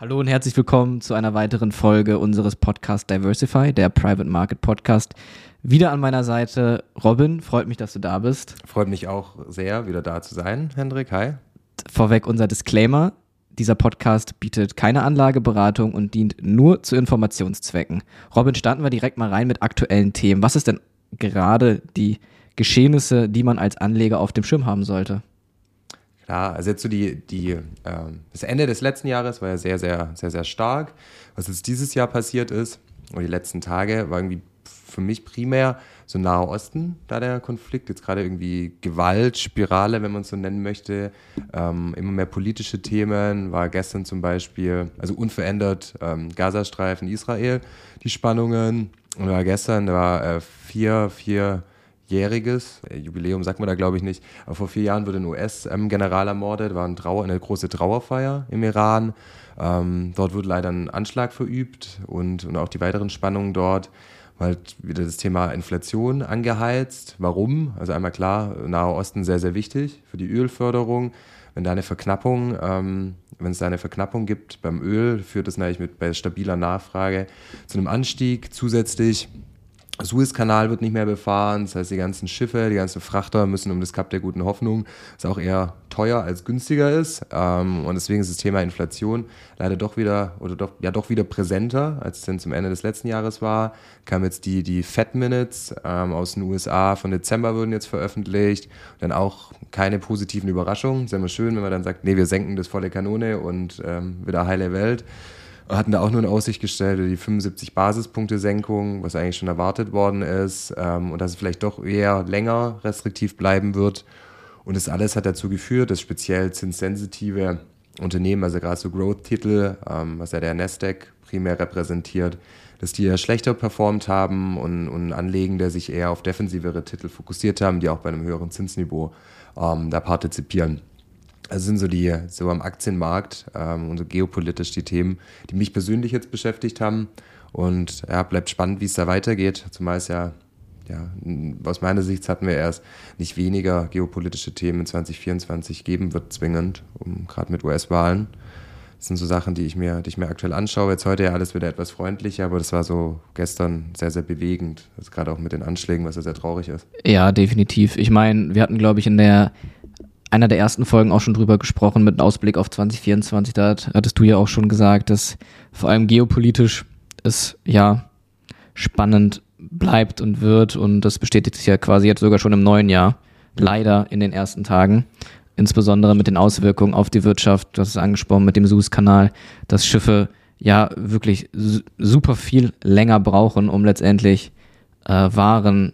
Hallo und herzlich willkommen zu einer weiteren Folge unseres Podcasts Diversify, der Private Market Podcast. Wieder an meiner Seite Robin, freut mich, dass du da bist. Freut mich auch sehr, wieder da zu sein, Hendrik. Hi. Vorweg unser Disclaimer. Dieser Podcast bietet keine Anlageberatung und dient nur zu Informationszwecken. Robin, starten wir direkt mal rein mit aktuellen Themen. Was ist denn gerade die Geschehnisse, die man als Anleger auf dem Schirm haben sollte? Klar, also jetzt so die, die, ähm, das Ende des letzten Jahres war ja sehr, sehr, sehr, sehr stark. Was jetzt dieses Jahr passiert ist, oder die letzten Tage, war irgendwie für mich primär so Nahe Osten, da der Konflikt, jetzt gerade irgendwie Gewaltspirale, wenn man es so nennen möchte, ähm, immer mehr politische Themen, war gestern zum Beispiel, also unverändert ähm, Gazastreifen, Israel, die Spannungen, und war gestern, da war äh, vier, vier jähriges äh, Jubiläum sagt man da glaube ich nicht, aber vor vier Jahren wurde ein US-General ermordet, war ein Trauer, eine große Trauerfeier im Iran. Ähm, dort wurde leider ein Anschlag verübt und, und auch die weiteren Spannungen dort halt wieder das Thema Inflation angeheizt. Warum? Also einmal klar, Nahe Osten sehr, sehr wichtig für die Ölförderung. Wenn da eine Verknappung, ähm, wenn es da eine Verknappung gibt beim Öl, führt das natürlich mit bei stabiler Nachfrage zu einem Anstieg. Zusätzlich Suezkanal wird nicht mehr befahren, das heißt, die ganzen Schiffe, die ganzen Frachter müssen um das Kap der guten Hoffnung, das auch eher teuer als günstiger ist. Ähm, und deswegen ist das Thema Inflation leider doch wieder oder doch, ja doch wieder präsenter, als es denn zum Ende des letzten Jahres war. Kamen jetzt die, die Fed Minutes ähm, aus den USA von Dezember wurden jetzt veröffentlicht. Dann auch keine positiven Überraschungen. Ist ja immer schön, wenn man dann sagt, nee, wir senken das volle Kanone und ähm, wieder heile Welt hatten da auch nur in Aussicht gestellt, die 75 Basispunkte Senkung, was eigentlich schon erwartet worden ist, ähm, und dass es vielleicht doch eher länger restriktiv bleiben wird. Und das alles hat dazu geführt, dass speziell zinssensitive Unternehmen, also gerade so Growth-Titel, ähm, was ja der Nasdaq primär repräsentiert, dass die ja schlechter performt haben und, und Anlegende sich eher auf defensivere Titel fokussiert haben, die auch bei einem höheren Zinsniveau ähm, da partizipieren. Also sind so die, so am Aktienmarkt ähm, und so geopolitisch die Themen, die mich persönlich jetzt beschäftigt haben. Und ja, bleibt spannend, wie es da weitergeht. Zumal es ja, ja, aus meiner Sicht hatten wir erst nicht weniger geopolitische Themen in 2024 geben wird, zwingend, um, gerade mit US-Wahlen. Das sind so Sachen, die ich mir, die ich mir aktuell anschaue. Jetzt heute ja alles wieder etwas freundlicher, aber das war so gestern sehr, sehr bewegend. Also gerade auch mit den Anschlägen, was ja sehr traurig ist. Ja, definitiv. Ich meine, wir hatten, glaube ich, in der einer der ersten Folgen auch schon drüber gesprochen mit Ausblick auf 2024. Da hattest du ja auch schon gesagt, dass vor allem geopolitisch es ja spannend bleibt und wird und das bestätigt sich ja quasi jetzt sogar schon im neuen Jahr. Leider in den ersten Tagen. Insbesondere mit den Auswirkungen auf die Wirtschaft, du hast es angesprochen, mit dem Suezkanal, dass Schiffe ja wirklich super viel länger brauchen, um letztendlich äh, Waren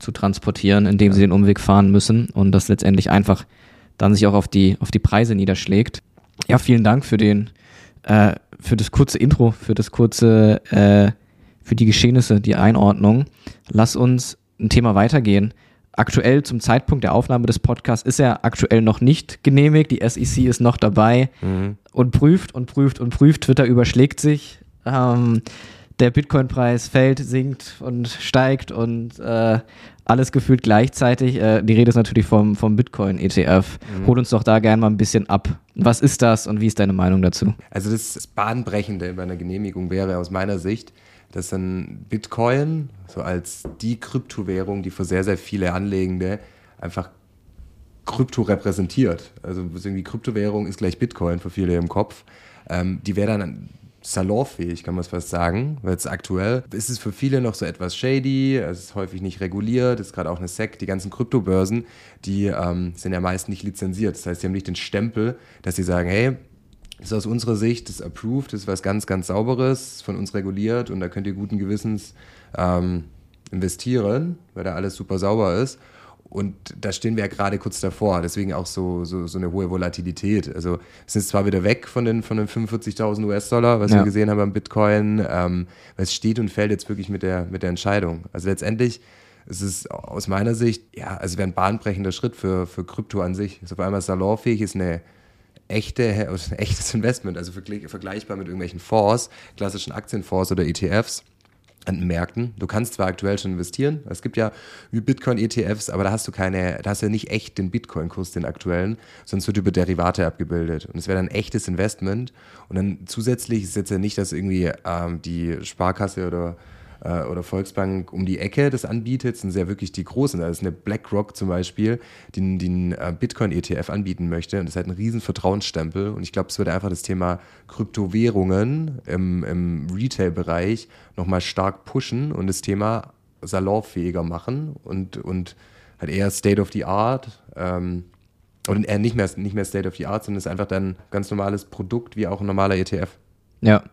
zu transportieren, indem sie den Umweg fahren müssen und das letztendlich einfach dann sich auch auf die, auf die Preise niederschlägt. Ja, vielen Dank für den, äh, für das kurze Intro, für das kurze, äh, für die Geschehnisse, die Einordnung. Lass uns ein Thema weitergehen. Aktuell zum Zeitpunkt der Aufnahme des Podcasts ist er aktuell noch nicht genehmigt. Die SEC ist noch dabei mhm. und prüft und prüft und prüft. Twitter überschlägt sich. Ähm, der Bitcoin-Preis fällt, sinkt und steigt und äh, alles gefühlt gleichzeitig. Äh, die Rede ist natürlich vom, vom Bitcoin-ETF. Mhm. Hol uns doch da gerne mal ein bisschen ab. Was ist das und wie ist deine Meinung dazu? Also das Bahnbrechende bei einer Genehmigung wäre aus meiner Sicht, dass dann Bitcoin so als die Kryptowährung, die für sehr, sehr viele Anlegende einfach Krypto repräsentiert. Also irgendwie Kryptowährung ist gleich Bitcoin für viele im Kopf. Ähm, die wäre dann salonfähig, kann man es fast sagen. Weil jetzt aktuell ist es für viele noch so etwas shady, es ist häufig nicht reguliert, es ist gerade auch eine SEC. Die ganzen Kryptobörsen, die ähm, sind ja meist nicht lizenziert. Das heißt, sie haben nicht den Stempel, dass sie sagen, hey, das ist aus unserer Sicht, das approved, das ist was ganz, ganz Sauberes, von uns reguliert und da könnt ihr guten Gewissens ähm, investieren, weil da alles super sauber ist. Und da stehen wir ja gerade kurz davor, deswegen auch so, so, so eine hohe Volatilität. Also sind zwar wieder weg von den, von den 45.000 US-Dollar, was ja. wir gesehen haben beim Bitcoin, ähm, es steht und fällt jetzt wirklich mit der, mit der Entscheidung. Also letztendlich ist es aus meiner Sicht, ja, also wäre ein bahnbrechender Schritt für, für Krypto an sich. Ist auf einmal salonfähig, ist eine echte, ein echtes Investment, also vergleichbar mit irgendwelchen Fonds, klassischen Aktienfonds oder ETFs an Märkten. Du kannst zwar aktuell schon investieren, es gibt ja Bitcoin-ETFs, aber da hast du keine, da hast du ja nicht echt den Bitcoin-Kurs, den aktuellen, sonst wird über Derivate abgebildet. Und es wäre dann ein echtes Investment. Und dann zusätzlich ist jetzt ja nicht, dass irgendwie ähm, die Sparkasse oder äh, oder Volksbank um die Ecke das anbietet, sind sehr wirklich die großen. Da ist eine BlackRock zum Beispiel, die den äh, Bitcoin-ETF anbieten möchte. Und das ist halt ein riesen Vertrauensstempel. Und ich glaube, es würde einfach das Thema Kryptowährungen im, im Retail-Bereich nochmal stark pushen und das Thema salonfähiger machen und, und halt eher State of the Art. Ähm, und nicht mehr, nicht mehr State of the Art, sondern es ist einfach dann ganz normales Produkt wie auch ein normaler ETF. Ja,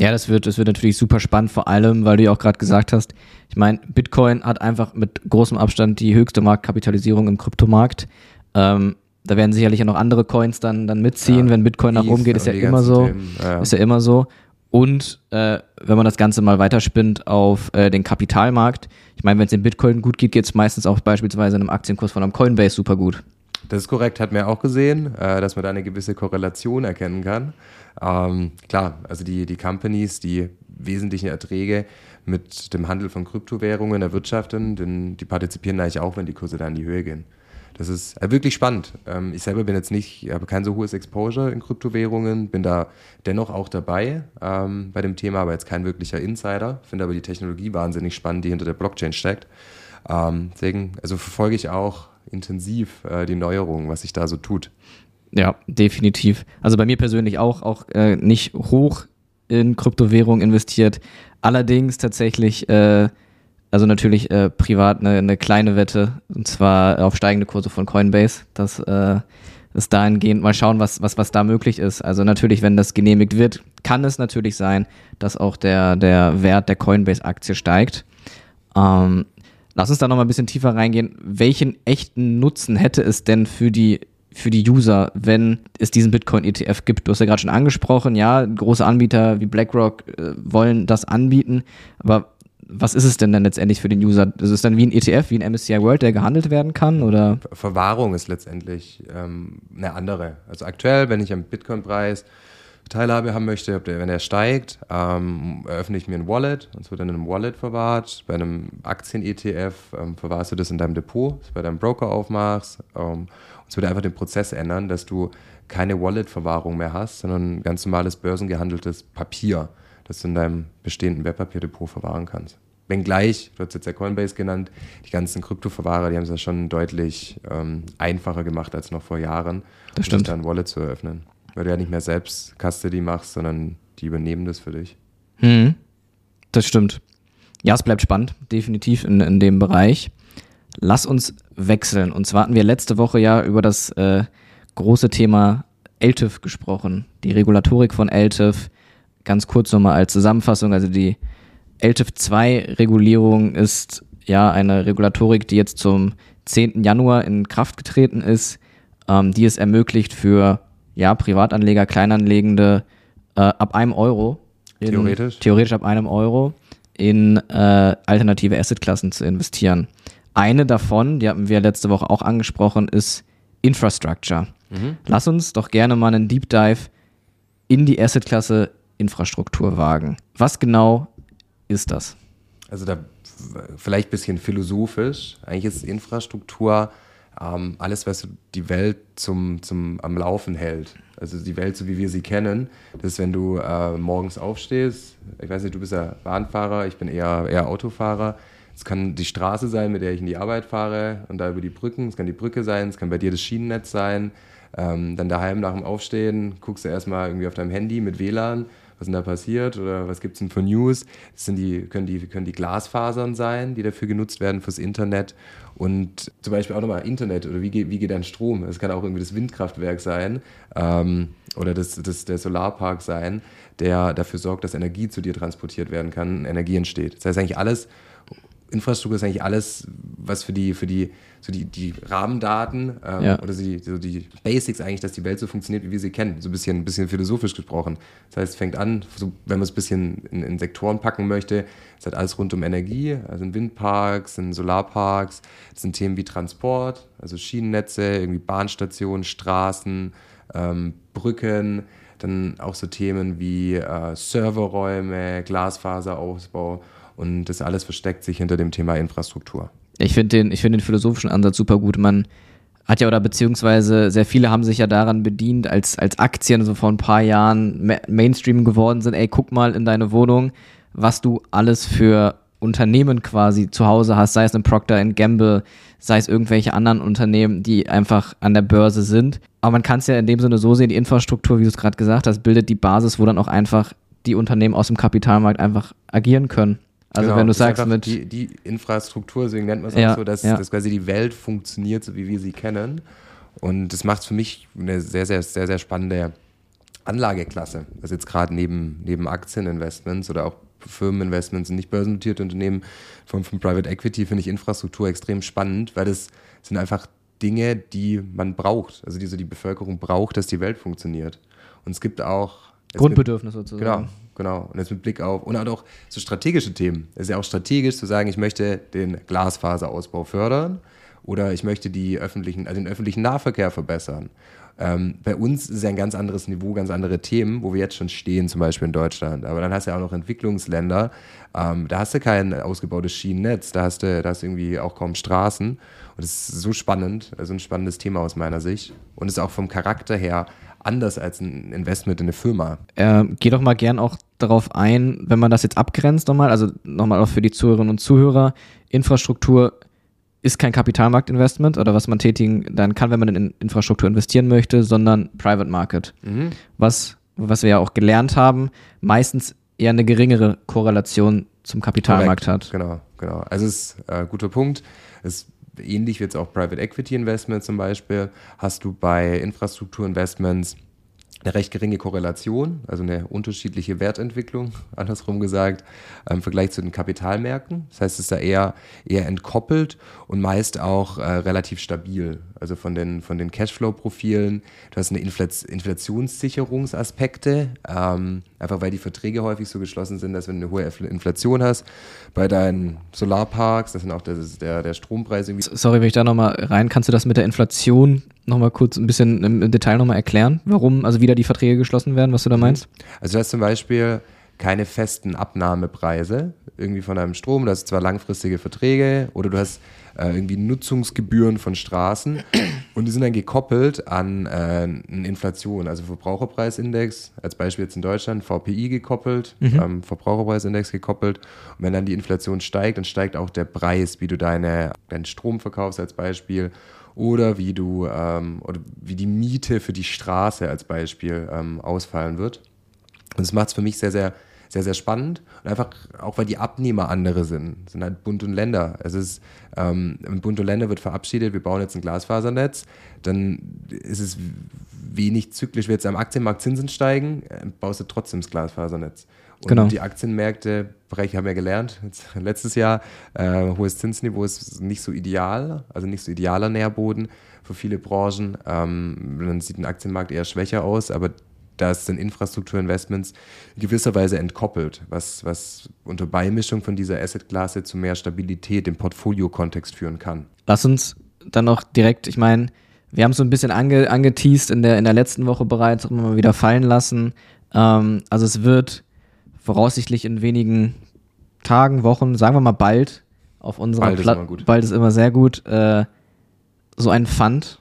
ja, das wird, das wird natürlich super spannend, vor allem, weil du ja auch gerade gesagt hast, ich meine, Bitcoin hat einfach mit großem Abstand die höchste Marktkapitalisierung im Kryptomarkt. Ähm, da werden sicherlich ja noch andere Coins dann, dann mitziehen, ja, wenn Bitcoin nach oben geht, ist ja immer so. Ja. Ist ja immer so. Und äh, wenn man das Ganze mal weiterspinnt auf äh, den Kapitalmarkt, ich meine, wenn es in Bitcoin gut geht, geht es meistens auch beispielsweise in einem Aktienkurs von einem Coinbase super gut. Das ist korrekt, hat man auch gesehen, äh, dass man da eine gewisse Korrelation erkennen kann. Ähm, klar, also die, die Companies, die wesentlichen Erträge mit dem Handel von Kryptowährungen erwirtschaften, denn die partizipieren eigentlich auch, wenn die Kurse da in die Höhe gehen. Das ist äh, wirklich spannend. Ähm, ich selber bin jetzt nicht, habe kein so hohes Exposure in Kryptowährungen, bin da dennoch auch dabei ähm, bei dem Thema, aber jetzt kein wirklicher Insider. Finde aber die Technologie wahnsinnig spannend, die hinter der Blockchain steckt. Ähm, deswegen, also verfolge ich auch intensiv äh, die Neuerungen, was sich da so tut. Ja, definitiv. Also bei mir persönlich auch, auch äh, nicht hoch in Kryptowährung investiert. Allerdings tatsächlich, äh, also natürlich äh, privat eine, eine kleine Wette, und zwar auf steigende Kurse von Coinbase. Das äh, ist dahingehend mal schauen, was, was, was da möglich ist. Also natürlich, wenn das genehmigt wird, kann es natürlich sein, dass auch der, der Wert der Coinbase-Aktie steigt. Ähm, lass uns da nochmal ein bisschen tiefer reingehen. Welchen echten Nutzen hätte es denn für die für die User, wenn es diesen Bitcoin-ETF gibt. Du hast ja gerade schon angesprochen, ja, große Anbieter wie BlackRock äh, wollen das anbieten, aber was ist es denn dann letztendlich für den User? Ist es dann wie ein ETF, wie ein MSCI World, der gehandelt werden kann? Oder? Verwahrung ist letztendlich ähm, eine andere. Also aktuell, wenn ich am Bitcoin-Preis Teilhabe haben möchte, der, wenn er steigt, ähm, eröffne ich mir ein Wallet und es wird dann in einem Wallet verwahrt. Bei einem Aktien-ETF ähm, verwahrst du das in deinem Depot, das du bei deinem Broker aufmachst. Ähm, es würde einfach den Prozess ändern, dass du keine Wallet-Verwahrung mehr hast, sondern ganz normales börsengehandeltes Papier, das du in deinem bestehenden Wertpapierdepot verwahren kannst. Wenngleich, du hast jetzt ja Coinbase genannt, die ganzen Kryptoverwahrer, die haben es ja schon deutlich ähm, einfacher gemacht als noch vor Jahren, das stimmt. um ein Wallet zu eröffnen. Weil du ja nicht mehr selbst Custody machst, sondern die übernehmen das für dich. Hm, das stimmt. Ja, es bleibt spannend, definitiv in, in dem Bereich lass uns wechseln. Und zwar hatten wir letzte Woche ja über das äh, große Thema LTIF gesprochen, die Regulatorik von LTIF. Ganz kurz nochmal als Zusammenfassung, also die LTIF 2 Regulierung ist ja eine Regulatorik, die jetzt zum 10. Januar in Kraft getreten ist, ähm, die es ermöglicht für ja, Privatanleger, Kleinanlegende äh, ab einem Euro, in, theoretisch. theoretisch ab einem Euro, in äh, alternative Assetklassen zu investieren. Eine davon, die hatten wir letzte Woche auch angesprochen, ist Infrastructure. Mhm. Lass uns doch gerne mal einen Deep Dive in die Assetklasse Infrastruktur wagen. Was genau ist das? Also da vielleicht ein bisschen philosophisch. Eigentlich ist Infrastruktur ähm, alles, was die Welt zum, zum am Laufen hält. Also die Welt, so wie wir sie kennen. Das ist, wenn du äh, morgens aufstehst. Ich weiß nicht, du bist ja Bahnfahrer, ich bin eher, eher Autofahrer. Es kann die Straße sein, mit der ich in die Arbeit fahre und da über die Brücken. Es kann die Brücke sein, es kann bei dir das Schienennetz sein. Ähm, dann daheim nach dem Aufstehen guckst du erstmal irgendwie auf deinem Handy mit WLAN, was denn da passiert oder was gibt es denn für News. Das sind die, können, die, können die Glasfasern sein, die dafür genutzt werden fürs Internet. Und zum Beispiel auch nochmal Internet oder wie geht, wie geht dein Strom? Es kann auch irgendwie das Windkraftwerk sein ähm, oder das, das, der Solarpark sein, der dafür sorgt, dass Energie zu dir transportiert werden kann, Energie entsteht. Das heißt eigentlich alles, Infrastruktur ist eigentlich alles, was für die, für die, so die, die Rahmendaten ähm, ja. oder so die, so die Basics eigentlich, dass die Welt so funktioniert, wie wir sie kennen. So ein bisschen, ein bisschen philosophisch gesprochen. Das heißt, es fängt an, so, wenn man es ein bisschen in, in, Sektoren packen möchte, es hat alles rund um Energie, also in Windparks, in Solarparks, es sind Themen wie Transport, also Schienennetze, irgendwie Bahnstationen, Straßen, ähm, Brücken, dann auch so Themen wie äh, Serverräume, Glasfaserausbau Und das alles versteckt sich hinter dem Thema Infrastruktur. Ich finde den, ich finde den philosophischen Ansatz super gut. Man hat ja oder beziehungsweise sehr viele haben sich ja daran bedient, als, als Aktien so vor ein paar Jahren Ma Mainstream geworden sind. Ey, guck mal in deine Wohnung, was du alles für Unternehmen quasi zu Hause hast, sei es ein Procter Gamble, sei es irgendwelche anderen Unternehmen, die einfach an der Börse sind. Aber man kann es ja in dem Sinne so sehen, die Infrastruktur, wie du es gerade gesagt hast, bildet die Basis, wo dann auch einfach die Unternehmen aus dem Kapitalmarkt einfach agieren können. Also genau, wenn du sagst mit die, die Infrastruktur, deswegen nennt man es ja, auch so, dass, ja. dass quasi die Welt funktioniert, so wie wir sie kennen. Und das macht für mich eine sehr, sehr, sehr, sehr spannende Anlageklasse. Also jetzt gerade neben, neben Aktieninvestments oder auch Firmeninvestments in nicht börsennotierte Unternehmen von, von Private Equity finde ich Infrastruktur extrem spannend, weil das sind einfach Dinge, die man braucht, also die so die Bevölkerung braucht, dass die Welt funktioniert. Und es gibt auch Grundbedürfnisse sozusagen. Genau, genau. Und jetzt mit Blick auf, und auch so strategische Themen. Es ist ja auch strategisch zu sagen, ich möchte den Glasfaserausbau fördern oder ich möchte die öffentlichen, also den öffentlichen Nahverkehr verbessern. Ähm, bei uns ist ja ein ganz anderes Niveau, ganz andere Themen, wo wir jetzt schon stehen, zum Beispiel in Deutschland. Aber dann hast du ja auch noch Entwicklungsländer, ähm, da hast du kein ausgebautes Schienennetz, da hast du, da hast du irgendwie auch kaum Straßen. Und das ist so spannend, also ein spannendes Thema aus meiner Sicht. Und ist auch vom Charakter her anders als ein Investment in eine Firma. Äh, geh doch mal gern auch darauf ein, wenn man das jetzt abgrenzt nochmal, also nochmal auch für die Zuhörerinnen und Zuhörer, Infrastruktur ist kein Kapitalmarktinvestment oder was man tätigen dann kann, wenn man in Infrastruktur investieren möchte, sondern Private Market. Mhm. Was, was wir ja auch gelernt haben, meistens eher eine geringere Korrelation zum Kapitalmarkt Korrekt. hat. Genau, genau. Also es ist ein äh, guter Punkt. Es ähnlich wie jetzt auch Private Equity Investment zum Beispiel, hast du bei Infrastrukturinvestments eine recht geringe Korrelation, also eine unterschiedliche Wertentwicklung, andersrum gesagt, im Vergleich zu den Kapitalmärkten. Das heißt, es ist da eher, eher entkoppelt und meist auch äh, relativ stabil. Also von den, von den Cashflow-Profilen. Du hast eine Inflationssicherungsaspekte, ähm, einfach weil die Verträge häufig so geschlossen sind, dass wenn du eine hohe Inflation hast, bei deinen Solarparks, das sind auch das der, der Strompreis irgendwie. Sorry, wenn ich da nochmal rein, kannst du das mit der Inflation nochmal kurz ein bisschen im Detail nochmal erklären, warum also wieder die Verträge geschlossen werden, was du da mhm. meinst? Also du hast zum Beispiel keine festen Abnahmepreise irgendwie von deinem Strom, du hast zwar langfristige Verträge oder du hast äh, irgendwie Nutzungsgebühren von Straßen und die sind dann gekoppelt an äh, eine Inflation, also Verbraucherpreisindex, als Beispiel jetzt in Deutschland, VPI gekoppelt, mhm. ähm, Verbraucherpreisindex gekoppelt und wenn dann die Inflation steigt, dann steigt auch der Preis, wie du deine, deinen Strom verkaufst als Beispiel oder wie du ähm, oder wie die Miete für die Straße als Beispiel ähm, ausfallen wird. Und das macht es für mich sehr, sehr, sehr, sehr spannend. Und einfach auch, weil die Abnehmer andere sind. Es sind halt Bund und Länder. Es ist, ähm, Bund und Länder wird verabschiedet, wir bauen jetzt ein Glasfasernetz. Dann ist es wenig zyklisch, wenn jetzt am Aktienmarkt Zinsen steigen, äh, baust du trotzdem das Glasfasernetz. Und genau. die Aktienmärkte, Bereich haben wir gelernt, jetzt, letztes Jahr, äh, hohes Zinsniveau ist nicht so ideal, also nicht so idealer Nährboden für viele Branchen. Ähm, dann sieht ein Aktienmarkt eher schwächer aus, aber da sind Infrastrukturinvestments in gewisser Weise entkoppelt, was, was unter Beimischung von dieser Assetklasse zu mehr Stabilität im Portfolio-Kontext führen kann. Lass uns dann noch direkt, ich meine, wir haben es so ein bisschen ange, angeteased in der, in der letzten Woche bereits, immer mal wieder fallen lassen. Ähm, also es wird voraussichtlich in wenigen Tagen, Wochen, sagen wir mal bald, auf unserer bald Pla ist immer gut. bald ist immer sehr gut, äh, so ein Fund,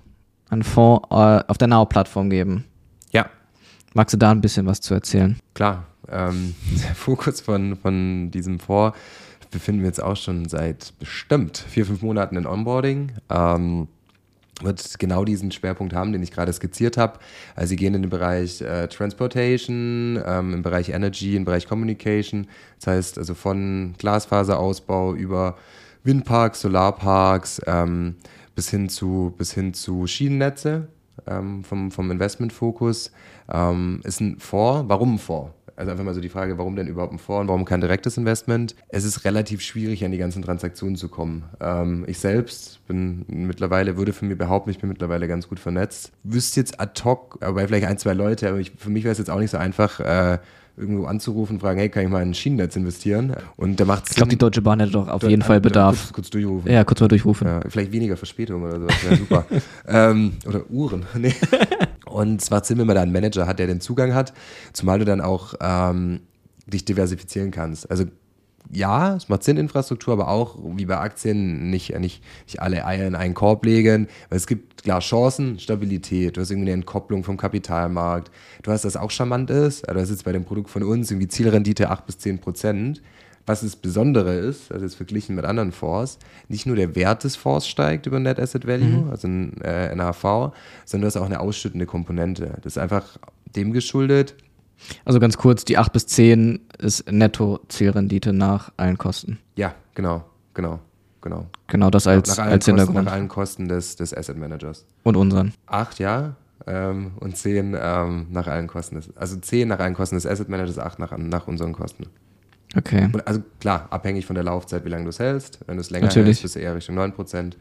ein Fonds äh, auf der Now-Plattform geben. Ja. Magst du da ein bisschen was zu erzählen? Klar. Ähm, der Fokus von, von diesem Fonds befinden wir jetzt auch schon seit bestimmt vier, fünf Monaten in Onboarding. Ähm, wird genau diesen Schwerpunkt haben, den ich gerade skizziert habe. Also sie gehen in den Bereich äh, Transportation, ähm, im Bereich Energy, im Bereich Communication. Das heißt also von Glasfaserausbau über Windparks, Solarparks ähm, bis hin zu bis hin zu Schienennetze ähm, vom, vom Investmentfokus. Ähm, ist ein Fonds. Warum ein Fonds? Also einfach mal so die Frage, warum denn überhaupt ein Fonds und warum kein direktes Investment? Es ist relativ schwierig, an die ganzen Transaktionen zu kommen. Ähm, ich selbst bin mittlerweile, würde für mich behaupten, ich bin mittlerweile ganz gut vernetzt. Wüsste jetzt ad hoc, aber vielleicht ein, zwei Leute, aber ich, für mich wäre es jetzt auch nicht so einfach, äh, irgendwo anzurufen und fragen, hey, kann ich mal in ein Schienennetz investieren? Und da macht Ich glaube, die Deutsche Bahn hätte doch auf jeden Fall Bedarf. Kurz, kurz, durchrufen. Ja, kurz mal durchrufen. Ja, vielleicht weniger Verspätung oder sowas, wäre super. ähm, oder Uhren. Nee. Und es macht Sinn, wenn man da einen Manager hat, der den Zugang hat, zumal du dann auch ähm, dich diversifizieren kannst. Also ja, es macht Sinn, Infrastruktur, aber auch wie bei Aktien nicht, nicht, nicht alle Eier in einen Korb legen. Weil es gibt klar Chancen, Stabilität, du hast irgendwie eine Entkopplung vom Kapitalmarkt. Du hast, das auch charmant ist, also das ist jetzt bei dem Produkt von uns irgendwie Zielrendite 8 bis 10 Prozent. Was das Besondere ist, also jetzt verglichen mit anderen Fonds, nicht nur der Wert des Fonds steigt über Net Asset Value, mhm. also ein äh, NAV, sondern du hast auch eine ausschüttende Komponente. Das ist einfach dem geschuldet, also ganz kurz, die 8 bis 10 ist Netto-Zielrendite nach allen Kosten. Ja, genau, genau, genau. Genau, das als, nach allen als Kosten, Hintergrund. Nach allen Kosten des, des Asset Managers. Und unseren. 8, ja. Ähm, und 10 ähm, nach allen Kosten des, also 10 nach allen Kosten des Asset Managers, 8 nach, nach unseren Kosten. Okay. Und also klar, abhängig von der Laufzeit, wie lange du es hältst. Wenn du es länger Natürlich. hältst, bist du eher Richtung 9%.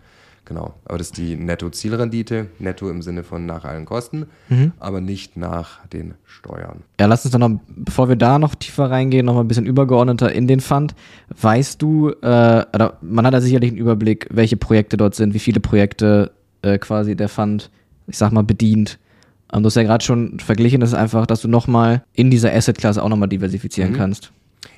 Genau. Aber das ist die Netto-Zielrendite. Netto im Sinne von nach allen Kosten, Mhm. aber nicht nach den Steuern. Ja, lass uns dann noch, bevor wir da noch tiefer reingehen, noch mal ein bisschen übergeordneter in den Fund. Weißt du, äh, oder man hat ja sicherlich einen Überblick, welche Projekte dort sind, wie viele Projekte äh, quasi der Fund, ich sag mal, bedient. Ähm, du hast ja gerade schon verglichen, das ist einfach, dass du noch mal in dieser Asset-Klasse auch noch mal diversifizieren Mhm. kannst.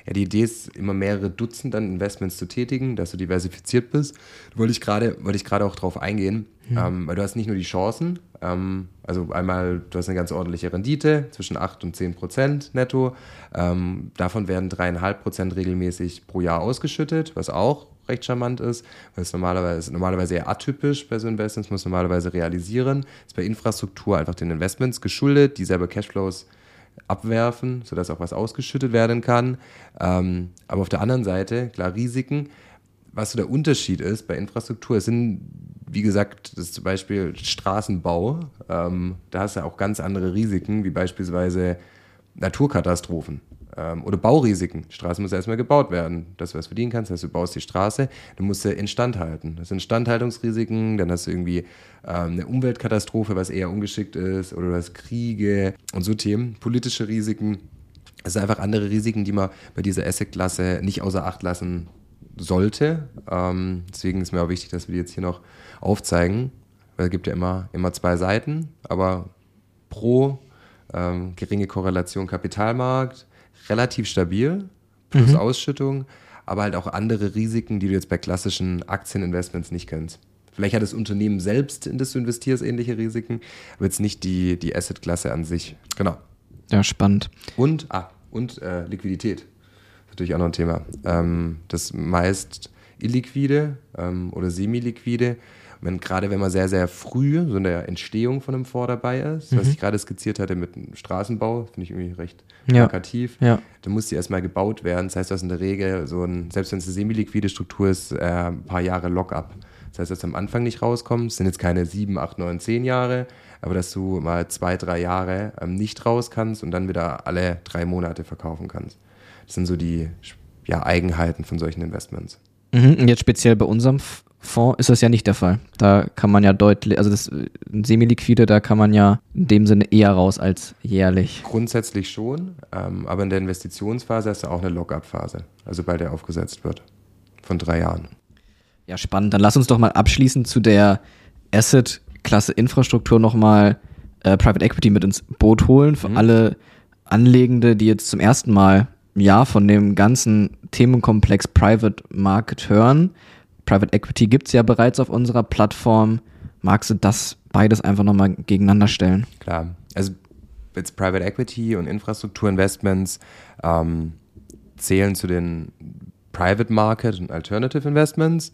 Ja, die Idee ist, immer mehrere Dutzend an Investments zu tätigen, dass du diversifiziert bist. Da wollte ich gerade, wollte ich gerade auch drauf eingehen, ähm, weil du hast nicht nur die Chancen, ähm, also einmal, du hast eine ganz ordentliche Rendite zwischen 8 und 10 Prozent netto. Ähm, davon werden 3,5 Prozent regelmäßig pro Jahr ausgeschüttet, was auch recht charmant ist, weil es normalerweise, normalerweise eher atypisch bei so Investments, muss normalerweise realisieren. Ist bei Infrastruktur einfach den Investments geschuldet, die selber Cashflows abwerfen, sodass auch was ausgeschüttet werden kann. Ähm, aber auf der anderen Seite, klar, Risiken. Was so der Unterschied ist bei Infrastruktur, es sind, wie gesagt, das ist zum Beispiel Straßenbau. Ähm, da hast du auch ganz andere Risiken, wie beispielsweise Naturkatastrophen ähm, oder Baurisiken. Die Straße muss erstmal gebaut werden, dass du was verdienen kannst. Das heißt, du baust die Straße, du musst sie instand halten. Das sind Instandhaltungsrisiken, dann hast du irgendwie ähm, eine Umweltkatastrophe, was eher ungeschickt ist, oder du hast Kriege und so Themen, politische Risiken. Es sind einfach andere Risiken, die man bei dieser Asset-Klasse nicht außer Acht lassen sollte. Ähm, deswegen ist mir auch wichtig, dass wir die jetzt hier noch aufzeigen. Weil es gibt ja immer, immer zwei Seiten, aber pro ähm, geringe Korrelation Kapitalmarkt, relativ stabil, plus Ausschüttung, aber halt auch andere Risiken, die du jetzt bei klassischen Aktieninvestments nicht kennst. Vielleicht hat das Unternehmen selbst, in das du investierst, ähnliche Risiken, aber jetzt nicht die, die Asset-Klasse an sich. Genau. Ja, spannend. Und, ah, und äh, Liquidität. ist natürlich auch noch ein Thema. Ähm, das meist illiquide ähm, oder semi-liquide. Wenn, gerade wenn man sehr, sehr früh so in der Entstehung von einem Fonds dabei ist, was ich gerade skizziert hatte mit dem Straßenbau, finde ich irgendwie recht Ja. plakativ, Ja. dann muss die erstmal gebaut werden. Das heißt, du hast in der Regel so ein, selbst wenn es eine semi-liquide Struktur ist, äh, ein paar Jahre Lock-up. Das heißt, dass du am Anfang nicht rauskommst, sind jetzt keine sieben, acht, neun, zehn Jahre, aber dass du mal zwei, drei Jahre ähm, nicht raus kannst und dann wieder alle drei Monate verkaufen kannst. Das sind so die ja, Eigenheiten von solchen Investments. Mhm. Und jetzt speziell bei unserem Fonds ist das ja nicht der Fall. Da kann man ja deutlich, also das äh, Semi-Liquide, da kann man ja in dem Sinne eher raus als jährlich. Grundsätzlich schon, ähm, aber in der Investitionsphase hast du auch eine Lock-up-Phase, also bei der aufgesetzt wird. Von drei Jahren. Ja, spannend. Dann lass uns doch mal abschließend zu der Asset-Klasse Infrastruktur nochmal äh, Private Equity mit ins Boot holen. Für alle Anlegende, die jetzt zum ersten Mal ja von dem ganzen Themenkomplex Private Market hören. Private Equity gibt's ja bereits auf unserer Plattform. Magst du das beides einfach nochmal gegeneinander stellen? Klar. Also jetzt Private Equity und Infrastrukturinvestments ähm, zählen zu den Private Market und Alternative Investments.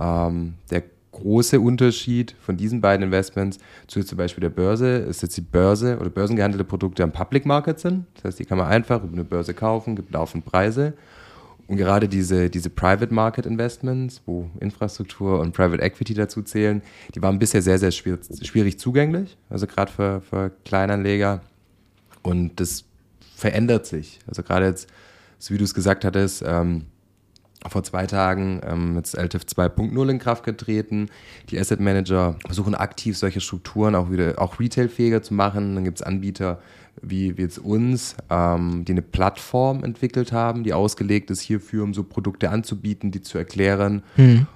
Ähm, der große Unterschied von diesen beiden Investments zu zum Beispiel der Börse ist, dass die Börse oder börsengehandelte Produkte am Public Market sind. Das heißt, die kann man einfach über eine Börse kaufen, gibt laufend Preise. Und gerade diese, diese Private Market Investments, wo Infrastruktur und Private Equity dazu zählen, die waren bisher sehr, sehr schwierig, zugänglich, also gerade für, für Kleinanleger. Und das verändert sich. Also gerade jetzt, so wie du es gesagt hattest, ähm, vor zwei Tagen ähm, jetzt LTIF 2.0 in Kraft getreten. Die Asset Manager versuchen aktiv solche Strukturen auch wieder auch retailfähiger zu machen. Dann gibt es Anbieter wie, wie jetzt uns, ähm, die eine Plattform entwickelt haben, die ausgelegt ist hierfür, um so Produkte anzubieten, die zu erklären.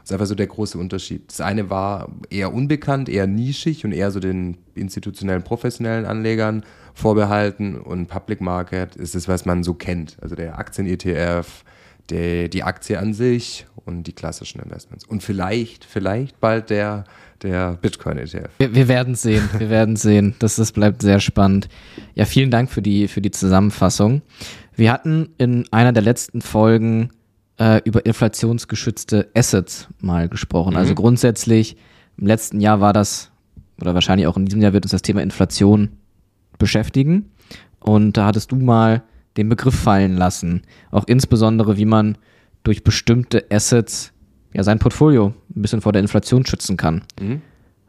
Das ist einfach so der große Unterschied. Das eine war eher unbekannt, eher nischig und eher so den institutionellen, professionellen Anlegern vorbehalten und Public Market ist es, was man so kennt. Also der Aktien-ETF, die, die Aktie an sich und die klassischen Investments. Und vielleicht, vielleicht bald der, der Bitcoin-ETF. Wir, wir werden sehen, wir werden sehen. Das, das bleibt sehr spannend. Ja, vielen Dank für die, für die Zusammenfassung. Wir hatten in einer der letzten Folgen äh, über inflationsgeschützte Assets mal gesprochen. Also mhm. Also grundsätzlich, im letzten Jahr war das, oder wahrscheinlich auch in diesem Jahr wird uns das Thema Inflation beschäftigen. Und da hattest du mal den Begriff fallen lassen. Auch insbesondere, wie man durch bestimmte Assets ja sein Portfolio ein bisschen vor der Inflation schützen kann. Mhm.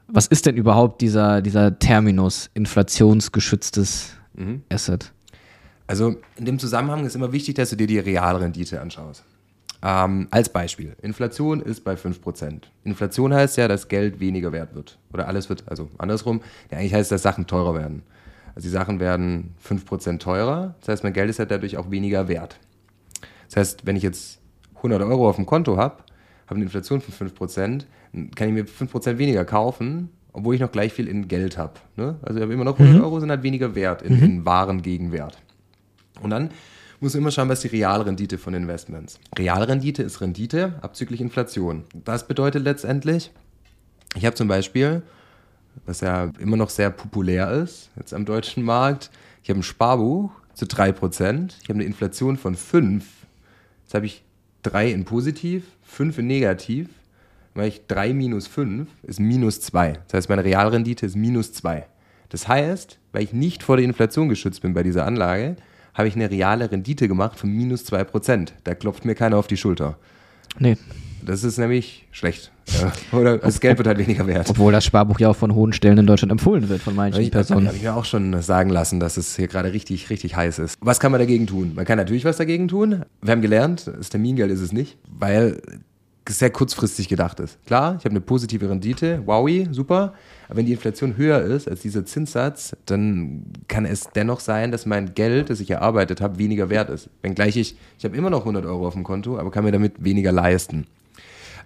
Was ist denn überhaupt dieser, dieser Terminus inflationsgeschütztes mhm. Asset? Also in dem Zusammenhang ist immer wichtig, dass du dir die Realrendite anschaust. Ähm, als Beispiel, Inflation ist bei 5%. Inflation heißt ja, dass Geld weniger wert wird. Oder alles wird, also andersrum, ja, eigentlich heißt, dass Sachen teurer werden. Also die Sachen werden 5% teurer, das heißt, mein Geld ist ja dadurch auch weniger wert. Das heißt, wenn ich jetzt 100 Euro auf dem Konto habe, habe eine Inflation von 5%, kann ich mir 5% weniger kaufen, obwohl ich noch gleich viel in Geld habe. Ne? Also ich habe immer noch 100 mhm. Euro, sind halt weniger wert in, mhm. in Waren Gegenwert. Und dann muss man immer schauen, was ist die Realrendite von Investments. Realrendite ist Rendite abzüglich Inflation. Das bedeutet letztendlich, ich habe zum Beispiel, was ja immer noch sehr populär ist, jetzt am deutschen Markt, ich habe ein Sparbuch zu 3%, ich habe eine Inflation von 5, jetzt habe ich 3 in positiv, 5 in negativ, weil ich 3 minus 5 ist minus 2. Das heißt, meine Realrendite ist minus 2. Das heißt, weil ich nicht vor der Inflation geschützt bin bei dieser Anlage, habe ich eine reale Rendite gemacht von minus 2%. Da klopft mir keiner auf die Schulter. Nee. Das ist nämlich schlecht. Oder das Geld wird halt weniger wert. Obwohl das Sparbuch ja auch von hohen Stellen in Deutschland empfohlen wird von manchen ich, Personen. Habe ich mir auch schon sagen lassen, dass es hier gerade richtig, richtig heiß ist. Was kann man dagegen tun? Man kann natürlich was dagegen tun. Wir haben gelernt, das Termingeld ist es nicht, weil es sehr kurzfristig gedacht ist. Klar, ich habe eine positive Rendite, wowi, super. Aber wenn die Inflation höher ist als dieser Zinssatz, dann kann es dennoch sein, dass mein Geld, das ich erarbeitet habe, weniger wert ist. Wenngleich ich, ich habe immer noch 100 Euro auf dem Konto, aber kann mir damit weniger leisten.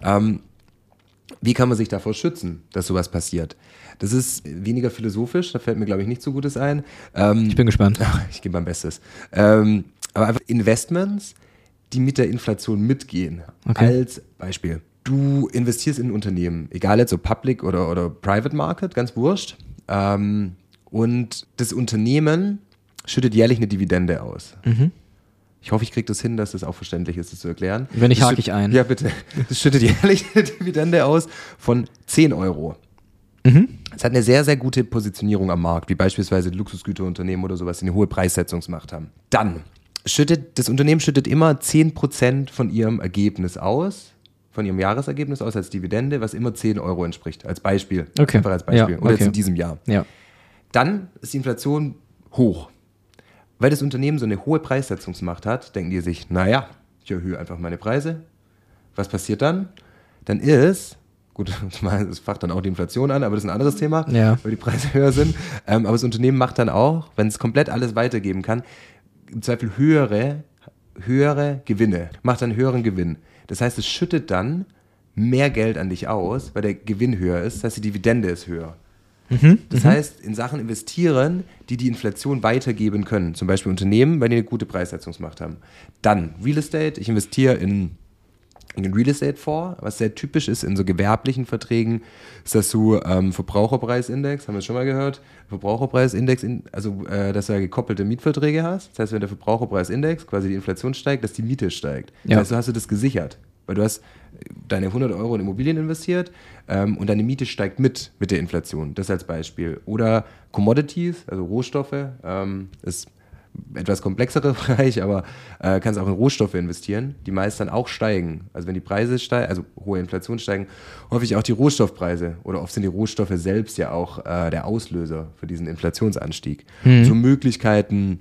Ähm, wie kann man sich davor schützen, dass sowas passiert? Das ist weniger philosophisch, da fällt mir, glaube ich, nicht so Gutes ein. Ähm, ich bin gespannt. Ich gebe mein Bestes. Ähm, aber einfach Investments, die mit der Inflation mitgehen. Okay. Als Beispiel du investierst in ein Unternehmen, egal jetzt so Public oder, oder Private Market, ganz wurscht. Ähm, und das Unternehmen schüttet jährlich eine Dividende aus. Mhm. Ich hoffe, ich kriege das hin, dass das auch verständlich ist, das zu erklären. Wenn nicht, hake ich ein. Ja, bitte. Das schüttet jährlich eine Dividende aus von 10 Euro. Mhm. Es hat eine sehr, sehr gute Positionierung am Markt, wie beispielsweise Luxusgüterunternehmen oder sowas, die eine hohe Preissetzungsmacht haben. Dann schüttet das Unternehmen schüttet immer 10% von ihrem Ergebnis aus von ihrem Jahresergebnis aus als Dividende, was immer 10 Euro entspricht, als Beispiel. Okay. Einfach als Beispiel. Ja, Oder okay. jetzt in diesem Jahr. Ja. Dann ist die Inflation hoch. Weil das Unternehmen so eine hohe Preissetzungsmacht hat, denken die sich, naja, ich erhöhe einfach meine Preise. Was passiert dann? Dann ist, gut, das facht dann auch die Inflation an, aber das ist ein anderes Thema, ja. weil die Preise höher sind. Ähm, aber das Unternehmen macht dann auch, wenn es komplett alles weitergeben kann, im Zweifel höhere, höhere Gewinne, macht dann höheren Gewinn. Das heißt, es schüttet dann mehr Geld an dich aus, weil der Gewinn höher ist. Das heißt, die Dividende ist höher. Mhm, das mhm. heißt, in Sachen investieren, die die Inflation weitergeben können. Zum Beispiel Unternehmen, weil die eine gute Preissetzungsmacht haben. Dann Real Estate. Ich investiere in in den Real Estate Fonds, was sehr typisch ist in so gewerblichen Verträgen, ist das so ähm, Verbraucherpreisindex, haben wir schon mal gehört? Verbraucherpreisindex, in, also äh, dass du ja gekoppelte Mietverträge hast. Das heißt, wenn der Verbraucherpreisindex, quasi die Inflation steigt, dass die Miete steigt. Ja. Du hast du das gesichert, weil du hast deine 100 Euro in Immobilien investiert ähm, und deine Miete steigt mit mit der Inflation. Das als Beispiel. Oder Commodities, also Rohstoffe, ähm, ist etwas komplexere Bereich, aber äh, kannst auch in Rohstoffe investieren, die meist dann auch steigen. Also wenn die Preise steigen, also hohe Inflation steigen, häufig auch die Rohstoffpreise oder oft sind die Rohstoffe selbst ja auch äh, der Auslöser für diesen Inflationsanstieg. Mhm. So Möglichkeiten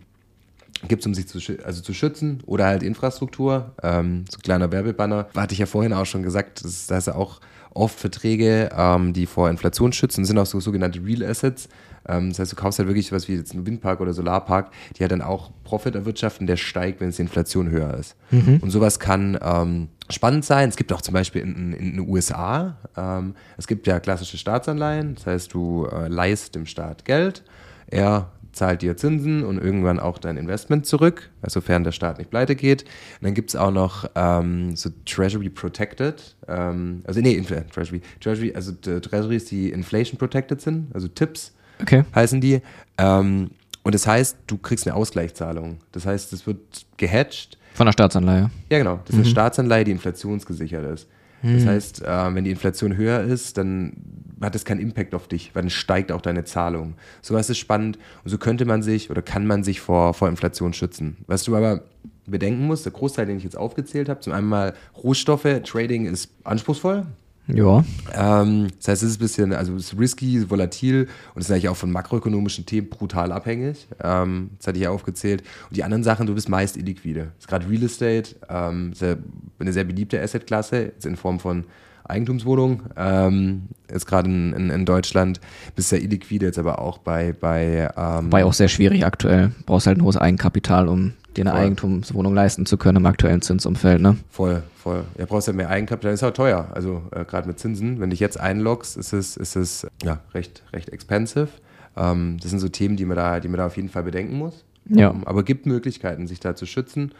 gibt es, um sich zu, also zu schützen oder halt Infrastruktur. Ähm, so kleiner Werbebanner. Hatte ich ja vorhin auch schon gesagt, das, das ist ja auch oft Verträge, ähm, die vor Inflation schützen, das sind auch so sogenannte Real Assets. Ähm, das heißt, du kaufst halt wirklich was wie jetzt einen Windpark oder Solarpark, die halt dann auch Profit erwirtschaften, der steigt, wenn es die Inflation höher ist. Mhm. Und sowas kann ähm, spannend sein. Es gibt auch zum Beispiel in, in den USA, ähm, es gibt ja klassische Staatsanleihen, das heißt, du äh, leihst dem Staat Geld, er zahlt dir Zinsen und irgendwann auch dein Investment zurück, sofern der Staat nicht pleite geht. Und dann gibt es auch noch ähm, so Treasury Protected, ähm, also nee, Treasury, Treasury, also Treasuries, die Inflation Protected sind, also TIPS okay. heißen die. Ähm, und das heißt, du kriegst eine Ausgleichszahlung. Das heißt, es wird gehatcht. Von der Staatsanleihe. Ja, genau. Das ist eine Staatsanleihe, die inflationsgesichert ist. Das heißt, äh, wenn die Inflation höher ist, dann hat das keinen Impact auf dich, weil dann steigt auch deine Zahlung. Sowas ist spannend und so könnte man sich oder kann man sich vor, vor Inflation schützen. Was du aber bedenken musst, der Großteil, den ich jetzt aufgezählt habe, zum einen mal Rohstoffe, Trading ist anspruchsvoll, Ja. ähm, das heißt, es ist ein bisschen, also es ist risky, volatil und es ist eigentlich auch von makroökonomischen Themen brutal abhängig. Ähm, das hatte ich ja aufgezählt. Und die anderen Sachen, du bist meist illiquide. Das ist gerade Real Estate, ähm, sehr, eine sehr beliebte Assetklasse, in Form von Eigentumswohnung, ähm, ist gerade in, in, in Deutschland, bist sehr illiquide, jetzt aber auch bei, bei ähm, Wobei auch sehr schwierig aktuell. Brauchst halt ein hohes Eigenkapital, um dir eine Voll. Eigentumswohnung leisten zu können im aktuellen Zinsumfeld, ne? Voll, voll. Ja, brauchst ja mehr Eigenkapital, ist auch teuer. Also äh, gerade mit Zinsen, wenn dich jetzt einloggst, ist es, ist es ja, recht, recht expensive. Ähm, das sind so Themen, die man, da, die man da auf jeden Fall bedenken muss. Ja. Ähm, aber gibt Möglichkeiten, sich da zu schützen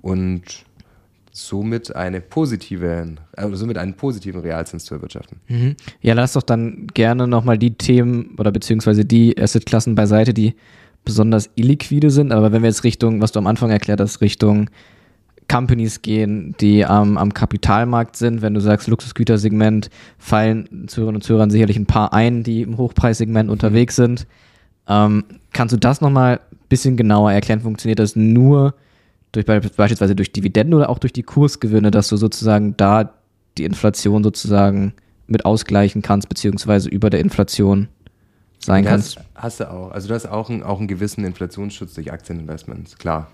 und somit eine positive, äh, somit einen positiven Realzins zu erwirtschaften. Mhm. Ja, lass doch dann gerne nochmal die Themen oder beziehungsweise die Assetklassen beiseite, die besonders illiquide sind. Aber wenn wir jetzt Richtung, was du am Anfang erklärt hast, Richtung Companies gehen, die am am Kapitalmarkt sind, wenn du sagst Luxusgütersegment, fallen Zuhörerinnen und Zuhörern sicherlich ein paar ein, die im Hochpreissegment unterwegs sind. Ähm, kannst du das nochmal ein bisschen genauer erklären? Funktioniert das nur durch be- beispielsweise durch Dividenden oder auch durch die Kursgewinne, dass du sozusagen da die Inflation sozusagen mit ausgleichen kannst, beziehungsweise über der Inflation sein das kannst? hast du auch. Also du hast auch, einen- auch einen gewissen Inflationsschutz durch Aktieninvestments, klar.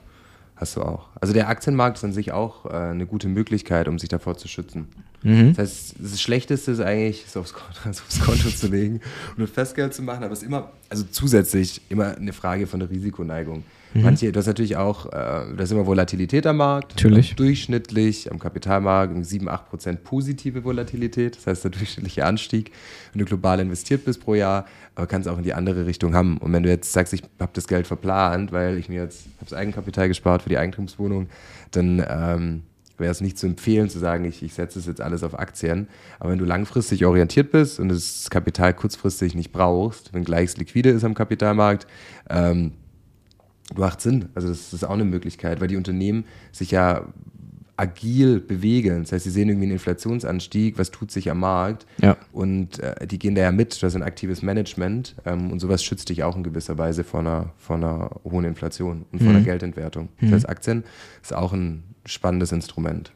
Hast du auch. Also der Aktienmarkt ist an sich auch äh, eine gute Möglichkeit, um sich davor zu schützen. Mhm. Das heißt, das Schlechteste ist eigentlich, es aufs Konto, es aufs Konto zu legen und ein Festgeld zu machen, aber es ist immer, also zusätzlich immer eine Frage von der Risikoneigung. Manche, du hast natürlich auch, äh, da ist immer Volatilität am Markt. Natürlich. Durchschnittlich am Kapitalmarkt 7, 8 Prozent positive Volatilität, das heißt der durchschnittliche Anstieg, wenn du global investiert bist pro Jahr, aber kannst auch in die andere Richtung haben. Und wenn du jetzt sagst, ich habe das Geld verplant, weil ich mir jetzt, habe das Eigenkapital gespart für die Eigentumswohnung, dann ähm, wäre es nicht zu empfehlen, zu sagen, ich, ich setze es jetzt alles auf Aktien. Aber wenn du langfristig orientiert bist und das Kapital kurzfristig nicht brauchst, wenn gleich liquide ist am Kapitalmarkt, ähm, macht Sinn. Also das ist auch eine Möglichkeit, weil die Unternehmen sich ja agil bewegen. Das heißt, sie sehen irgendwie einen Inflationsanstieg, was tut sich am Markt Ja. und äh, die gehen da ja mit. Du hast ein aktives Management ähm, und sowas schützt dich auch in gewisser Weise vor einer, vor einer hohen Inflation und vor einer Geldentwertung. Das heißt, Aktien ist auch ein spannendes Instrument.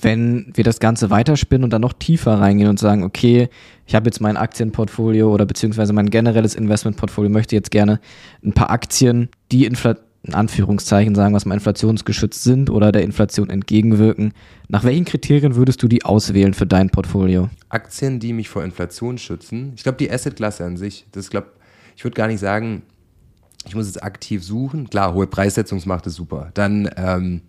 Wenn wir das Ganze weiterspinnen und dann noch tiefer reingehen und sagen, okay, ich habe jetzt mein Aktienportfolio oder beziehungsweise mein generelles Investmentportfolio, möchte jetzt gerne ein paar Aktien, die Infla in Anführungszeichen sagen, was mal inflationsgeschützt sind oder der Inflation entgegenwirken. Nach welchen Kriterien würdest du die auswählen für dein Portfolio? Aktien, die mich vor Inflation schützen. Ich glaube, die Assetklasse an sich, das glaube ich würde gar nicht sagen, ich muss jetzt aktiv suchen. Klar, hohe Preissetzungsmacht ist super. Dann, ähm,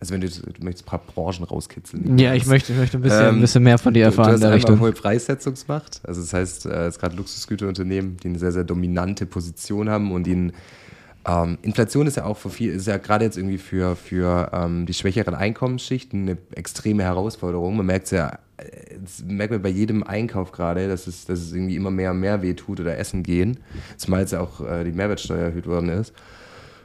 also wenn du, du möchtest ein paar Branchen rauskitzeln. Ja, ich möchte, ich möchte ein bisschen, Ähm, ein bisschen mehr von dir Du, du erfahren in hast der Richtung. hohe Preissetzungsmacht. Also das heißt, äh, es ist gerade Luxusgüterunternehmen, die eine sehr, sehr dominante Position haben und ein ähm, Inflation ist ja auch für viel, ist ja gerade jetzt irgendwie für, für ähm, die schwächeren Einkommensschichten eine extreme Herausforderung. Man merkt es ja, äh, das merkt man bei jedem Einkauf gerade, dass es, dass es irgendwie immer mehr und mehr weh tut oder essen gehen. Zumal jetzt auch äh, die Mehrwertsteuer erhöht worden ist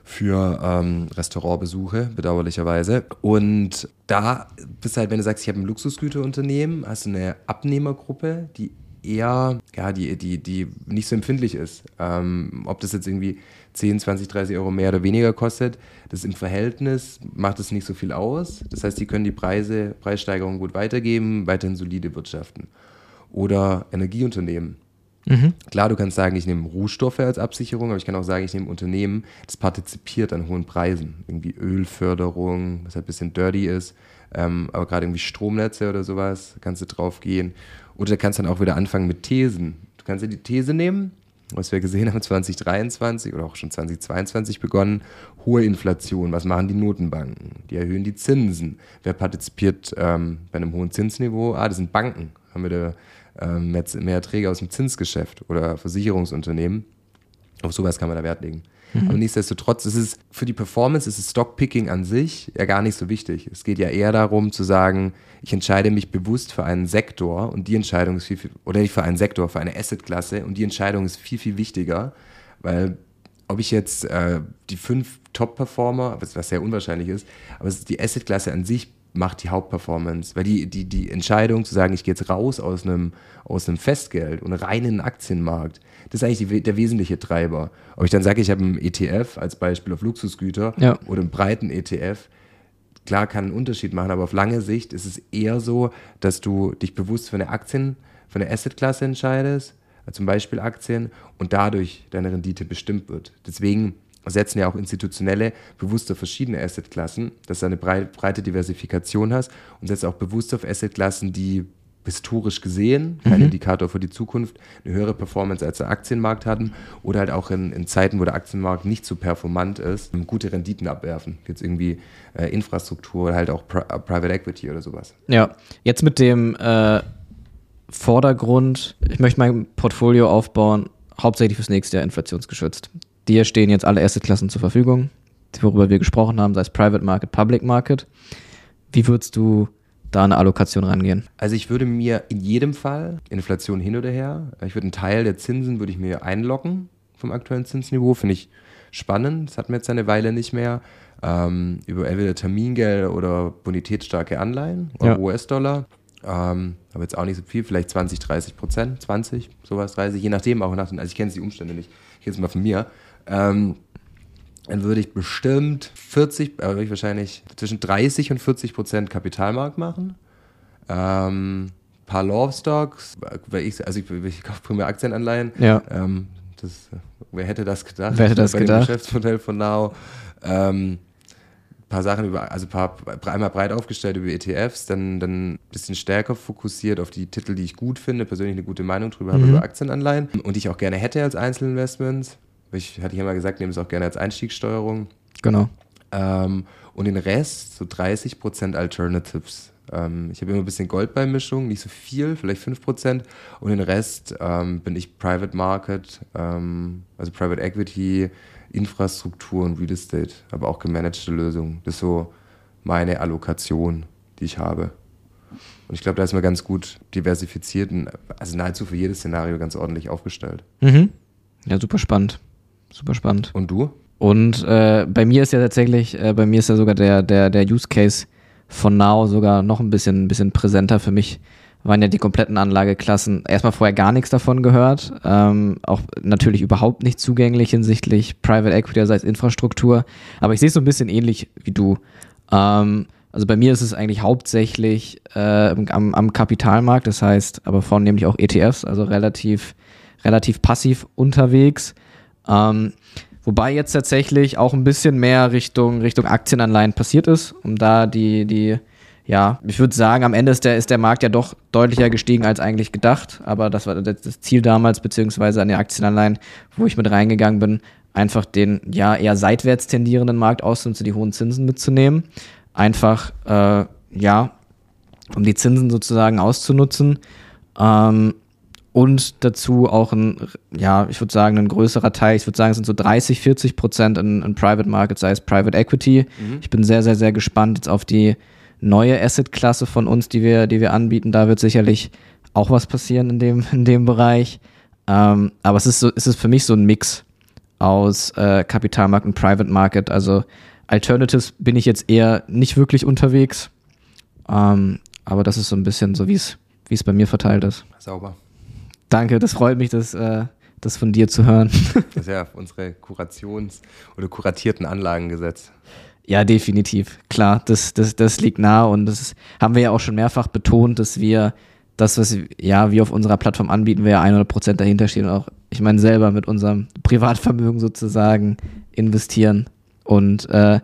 für ähm, Restaurantbesuche, bedauerlicherweise. Und da bist du halt, wenn du sagst, ich habe ein Luxusgüterunternehmen, hast du eine Abnehmergruppe, die eher, ja, die, die, die nicht so empfindlich ist. Ähm, ob das jetzt irgendwie 10, 20, 30 Euro mehr oder weniger kostet, das im Verhältnis macht es nicht so viel aus. Das heißt, die können die Preise, Preissteigerungen gut weitergeben, weiterhin solide wirtschaften. Oder Energieunternehmen. Klar, du kannst sagen, ich nehme Rohstoffe als Absicherung, aber ich kann auch sagen, ich nehme Unternehmen, das partizipiert an hohen Preisen. Irgendwie Ölförderung, was halt ein bisschen dirty ist, ähm, aber gerade irgendwie Stromnetze oder sowas, kannst du drauf gehen. Oder du kannst dann auch wieder anfangen mit Thesen. Du kannst ja die These nehmen, was wir gesehen haben 2023 oder auch schon 2022 begonnen, hohe Inflation. Was machen die Notenbanken? Die erhöhen die Zinsen. Wer partizipiert ähm, bei einem hohen Zinsniveau? Ah, das sind Banken. Haben wir da mehr, mehr Erträge aus dem Zinsgeschäft oder Versicherungsunternehmen. Auf sowas kann man da Wert legen. Mhm. Aber nichtsdestotrotz ist es für die Performance ist es Stockpicking an sich ja gar nicht so wichtig. Es geht ja eher darum zu sagen, ich entscheide mich bewusst für einen Sektor und die Entscheidung ist viel, viel oder nicht für einen Sektor, für eine Assetklasse und die Entscheidung ist viel, viel wichtiger, weil ob ich jetzt äh, die fünf Top-Performer, was, was sehr unwahrscheinlich ist, aber es ist die Assetklasse an sich macht die Hauptperformance. Weil die, die, die Entscheidung zu sagen, ich gehe jetzt raus aus einem, aus einem Festgeld und rein in den Aktienmarkt, das ist eigentlich die, der wesentliche Treiber. Ob ich dann sage, ich habe einen ETF als Beispiel auf Luxusgüter ja. oder einen breiten ETF, klar kann einen Unterschied machen, aber auf lange Sicht ist es eher so, dass du dich bewusst für eine Aktien, für eine Assetklasse entscheidest, zum Beispiel Aktien, und dadurch deine Rendite bestimmt wird. Deswegen setzen ja auch Institutionelle bewusst auf verschiedene Assetklassen, dass du eine breite Diversifikation hast und setzt auch bewusst auf Assetklassen, die historisch gesehen, kein mhm. Indikator für die Zukunft, eine höhere Performance als der Aktienmarkt hatten oder halt auch in, in Zeiten, wo der Aktienmarkt nicht so performant ist, gute Renditen abwerfen. Jetzt irgendwie äh, Infrastruktur oder halt auch Pri äh, Private Equity oder sowas. Ja, jetzt mit dem äh, Vordergrund, ich möchte mein Portfolio aufbauen, hauptsächlich fürs nächste Jahr inflationsgeschützt. Dir stehen jetzt alle Assetklassen zur Verfügung, worüber wir gesprochen haben, sei es Private Market, Public Market. Wie würdest du da eine Allokation rangehen? Also ich würde mir in jedem Fall, Inflation hin oder her, ich würde einen Teil der Zinsen würde ich mir einloggen vom aktuellen Zinsniveau, finde ich spannend, das hatten wir jetzt eine Weile nicht mehr, ähm, über entweder Termingeld oder bonitätsstarke Anleihen oder ja. US-Dollar. Ähm, aber jetzt auch nicht so viel, vielleicht 20, 30 Prozent, 20, sowas, 30, je nachdem auch nach den, also ich kenne die Umstände nicht, ich kenne es mal von mir. Ähm, dann würde ich bestimmt 40, aber würde ich wahrscheinlich zwischen 30 und 40 Prozent Kapitalmarkt machen. Ähm, paar Love Stocks, weil ich, also ich, ich kaufe primär Aktienanleihen. Ja. Ähm, das, wer hätte das gedacht? Wer hätte das bei gedacht? Dem Geschäftsmodell von Now. Ähm, paar Sachen über, also paar, einmal breit aufgestellt über ETFs, dann, dann ein bisschen stärker fokussiert auf die Titel, die ich gut finde, persönlich eine gute Meinung drüber mhm. habe über Aktienanleihen und die ich auch gerne hätte als Einzelinvestments. Ich hatte ich immer gesagt, nehme es auch gerne als Einstiegssteuerung. Genau. Ähm, und den Rest, so 30% Alternatives. Ähm, ich habe immer ein bisschen Goldbeimischung, nicht so viel, vielleicht 5%. Und den Rest ähm, bin ich Private Market, ähm, also Private Equity, Infrastruktur und Real Estate, aber auch gemanagte Lösungen. Das ist so meine Allokation, die ich habe. Und ich glaube, da ist man ganz gut diversifiziert und also nahezu für jedes Szenario ganz ordentlich aufgestellt. Mhm. Ja, super spannend. Super spannend. Und du? Und äh, bei mir ist ja tatsächlich, äh, bei mir ist ja sogar der, der, der Use Case von Now sogar noch ein bisschen, bisschen präsenter für mich. Waren ja die kompletten Anlageklassen erstmal vorher gar nichts davon gehört. Ähm, auch natürlich überhaupt nicht zugänglich hinsichtlich Private Equity, sei es Infrastruktur. Aber ich sehe es so ein bisschen ähnlich wie du. Ähm, also bei mir ist es eigentlich hauptsächlich äh, am, am Kapitalmarkt, das heißt aber vornehmlich auch ETFs, also relativ, relativ passiv unterwegs. Ähm, wobei jetzt tatsächlich auch ein bisschen mehr Richtung, Richtung Aktienanleihen passiert ist, um da die, die, ja, ich würde sagen, am Ende ist der, ist der Markt ja doch deutlicher gestiegen als eigentlich gedacht. Aber das war das Ziel damals, beziehungsweise an den Aktienanleihen, wo ich mit reingegangen bin, einfach den ja eher seitwärts tendierenden Markt auszunutzen, die hohen Zinsen mitzunehmen. Einfach, äh, ja, um die Zinsen sozusagen auszunutzen. Ähm, und dazu auch ein, ja, ich würde sagen, ein größerer Teil, ich würde sagen, es sind so 30, 40 Prozent in, in Private Market, sei es Private Equity. Mhm. Ich bin sehr, sehr, sehr gespannt jetzt auf die neue Asset-Klasse von uns, die wir, die wir anbieten. Da wird sicherlich auch was passieren in dem, in dem Bereich. Ähm, aber es ist so, es ist für mich so ein Mix aus äh, Kapitalmarkt und Private Market. Also Alternatives bin ich jetzt eher nicht wirklich unterwegs. Ähm, aber das ist so ein bisschen so, wie es, wie es bei mir verteilt ist. Sauber. Danke, das freut mich, das, äh, das von dir zu hören. Das ist ja unsere Kurations- oder kuratierten Anlagengesetz. Ja, definitiv. Klar, das, das, das liegt nah und das haben wir ja auch schon mehrfach betont, dass wir das, was ja, wir auf unserer Plattform anbieten, wir ja 100% dahinter stehen und auch, ich meine, selber mit unserem Privatvermögen sozusagen investieren und äh,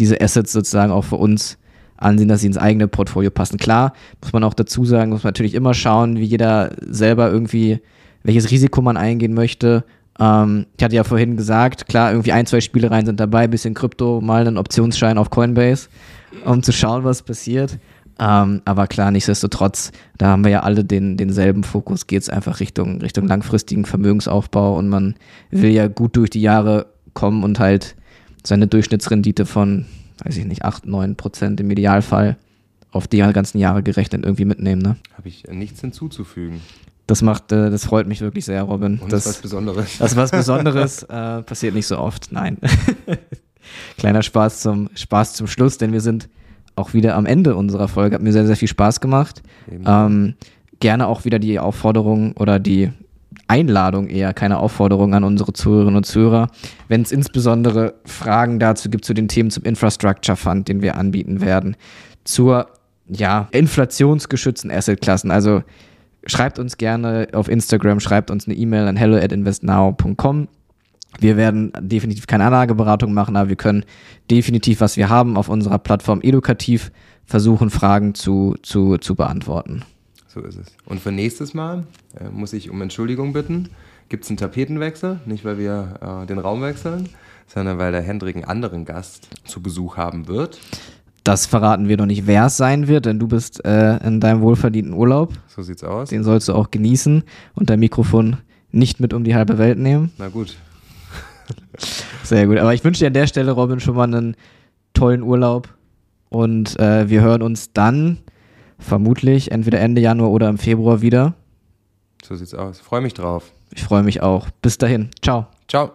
diese Assets sozusagen auch für uns ansehen, dass sie ins eigene Portfolio passen. Klar, muss man auch dazu sagen, muss man natürlich immer schauen, wie jeder selber irgendwie, welches Risiko man eingehen möchte. Ähm, ich hatte ja vorhin gesagt, klar, irgendwie ein, zwei Spielereien sind dabei, bisschen Krypto, mal einen Optionsschein auf Coinbase, um zu schauen, was passiert. Ähm, aber klar, nichtsdestotrotz, da haben wir ja alle den, denselben Fokus, geht es einfach Richtung, Richtung langfristigen Vermögensaufbau und man will ja gut durch die Jahre kommen und halt seine Durchschnittsrendite von, weiß ich nicht, 8, 9 Prozent im Idealfall auf die ganzen Jahre gerechnet irgendwie mitnehmen. Ne? Habe ich nichts hinzuzufügen. Das macht, äh, das freut mich wirklich sehr, Robin. Und das, das ist was Besonderes. Das ist was Besonderes, äh, passiert nicht so oft. Nein. Kleiner Spaß zum, Spaß zum Schluss, denn wir sind auch wieder am Ende unserer Folge. Hat mir sehr, sehr viel Spaß gemacht. Ähm, gerne auch wieder die Aufforderung oder die Einladung eher, keine Aufforderung an unsere Zuhörerinnen und Zuhörer, wenn es insbesondere Fragen dazu gibt zu den Themen zum Infrastructure Fund, den wir anbieten werden, zur ja, inflationsgeschützten Assetklassen. Also schreibt uns gerne auf Instagram, schreibt uns eine E-Mail an hello at investnow.com. Wir werden definitiv keine Anlageberatung machen, aber wir können definitiv, was wir haben, auf unserer Plattform edukativ versuchen, Fragen zu, zu, zu beantworten. So ist es. Und für nächstes Mal äh, muss ich um Entschuldigung bitten. Gibt es einen Tapetenwechsel? Nicht, weil wir äh, den Raum wechseln, sondern weil der Hendrik einen anderen Gast zu Besuch haben wird. Das verraten wir noch nicht, wer es sein wird, denn du bist äh, in deinem wohlverdienten Urlaub. So sieht's aus. Den sollst du auch genießen und dein Mikrofon nicht mit um die halbe Welt nehmen. Na gut. Sehr gut. Aber ich wünsche dir an der Stelle, Robin, schon mal einen tollen Urlaub. Und äh, wir hören uns dann vermutlich entweder Ende Januar oder im Februar wieder. So sieht's aus. Freue mich drauf. Ich freue mich auch. Bis dahin. Ciao. Ciao.